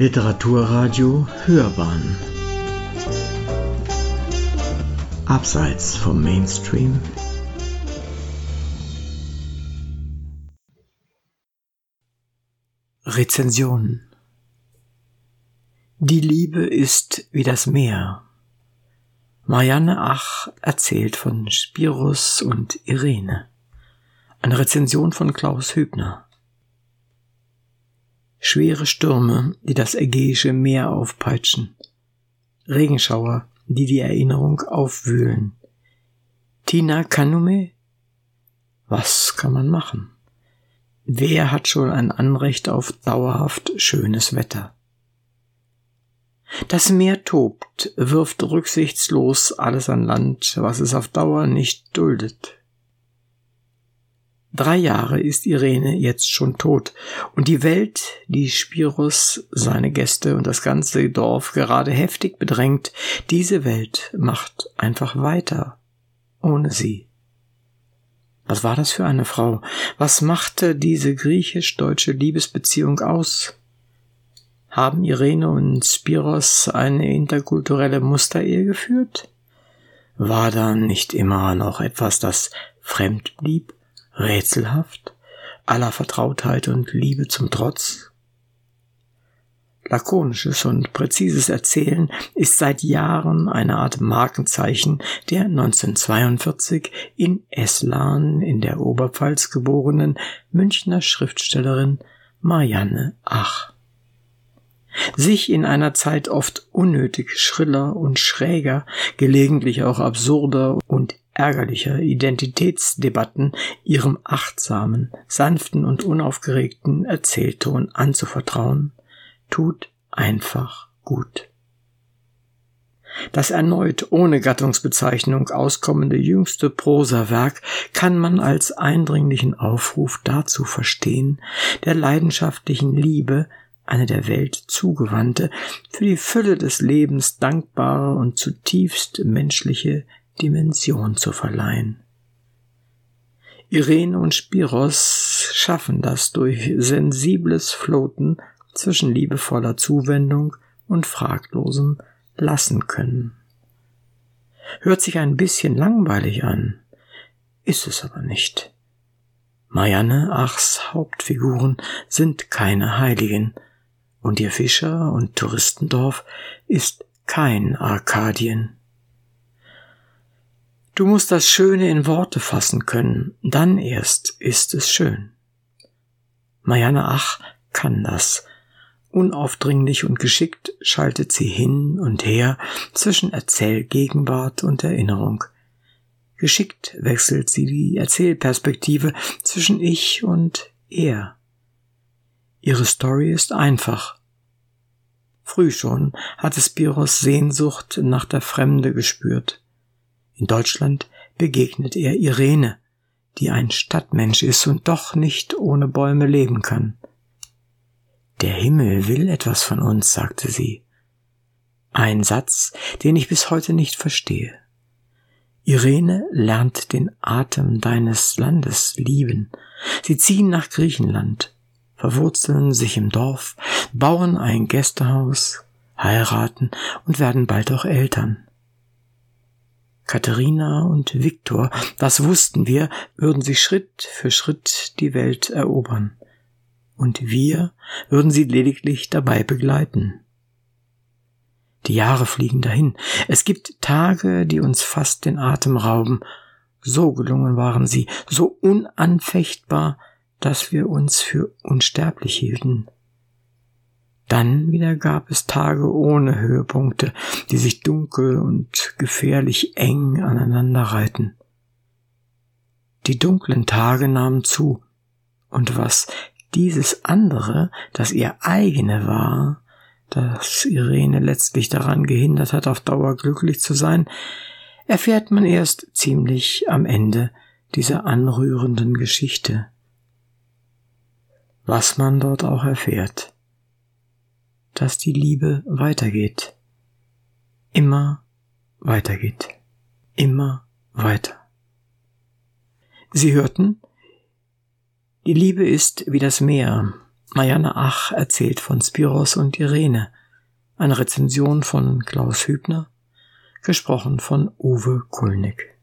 Literaturradio Hörbahn Abseits vom Mainstream Rezension Die Liebe ist wie das Meer. Marianne Ach erzählt von Spirus und Irene. Eine Rezension von Klaus Hübner. Schwere Stürme, die das Ägäische Meer aufpeitschen. Regenschauer, die die Erinnerung aufwühlen. Tina Kanume? Was kann man machen? Wer hat schon ein Anrecht auf dauerhaft schönes Wetter? Das Meer tobt, wirft rücksichtslos alles an Land, was es auf Dauer nicht duldet. Drei Jahre ist Irene jetzt schon tot, und die Welt, die Spiros, seine Gäste und das ganze Dorf gerade heftig bedrängt, diese Welt macht einfach weiter, ohne sie. Was war das für eine Frau? Was machte diese griechisch-deutsche Liebesbeziehung aus? Haben Irene und Spiros eine interkulturelle Musterehe geführt? War da nicht immer noch etwas, das fremd blieb? Rätselhaft, aller Vertrautheit und Liebe zum Trotz? Lakonisches und präzises Erzählen ist seit Jahren eine Art Markenzeichen der 1942 in Eslan in der Oberpfalz geborenen Münchner Schriftstellerin Marianne Ach. Sich in einer Zeit oft unnötig schriller und schräger, gelegentlich auch absurder und ärgerlicher Identitätsdebatten ihrem achtsamen, sanften und unaufgeregten Erzählton anzuvertrauen, tut einfach gut. Das erneut ohne Gattungsbezeichnung auskommende jüngste Prosawerk kann man als eindringlichen Aufruf dazu verstehen, der leidenschaftlichen Liebe eine der Welt zugewandte, für die Fülle des Lebens dankbare und zutiefst menschliche Dimension zu verleihen. Irene und Spiros schaffen das durch sensibles Floten zwischen liebevoller Zuwendung und fraglosem Lassen können. Hört sich ein bisschen langweilig an, ist es aber nicht. Marianne Achs Hauptfiguren sind keine Heiligen, und ihr Fischer- und Touristendorf ist kein Arkadien. Du musst das Schöne in Worte fassen können, dann erst ist es schön. Marianne Ach kann das. Unaufdringlich und geschickt schaltet sie hin und her zwischen Erzählgegenwart und Erinnerung. Geschickt wechselt sie die Erzählperspektive zwischen ich und er. Ihre Story ist einfach. Früh schon hatte Spiros Sehnsucht nach der Fremde gespürt. In Deutschland begegnet er Irene, die ein Stadtmensch ist und doch nicht ohne Bäume leben kann. Der Himmel will etwas von uns, sagte sie. Ein Satz, den ich bis heute nicht verstehe. Irene lernt den Atem deines Landes lieben. Sie ziehen nach Griechenland, verwurzeln sich im Dorf, bauen ein Gästehaus, heiraten und werden bald auch Eltern. Katharina und Viktor, das wussten wir, würden sie Schritt für Schritt die Welt erobern. Und wir würden sie lediglich dabei begleiten. Die Jahre fliegen dahin. Es gibt Tage, die uns fast den Atem rauben. So gelungen waren sie, so unanfechtbar, dass wir uns für unsterblich hielten. Dann wieder gab es Tage ohne Höhepunkte, die sich dunkel und gefährlich eng aneinander reihten. Die dunklen Tage nahmen zu, und was dieses andere, das ihr eigene war, das Irene letztlich daran gehindert hat, auf Dauer glücklich zu sein, erfährt man erst ziemlich am Ende dieser anrührenden Geschichte. Was man dort auch erfährt dass die Liebe weitergeht. Immer weitergeht. Immer weiter. Sie hörten, die Liebe ist wie das Meer, Marianne Ach erzählt von Spiros und Irene. Eine Rezension von Klaus Hübner, gesprochen von Uwe Kulnig.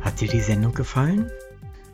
Hat dir die Sendung gefallen?